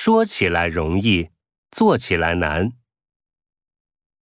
说起来容易做起来难。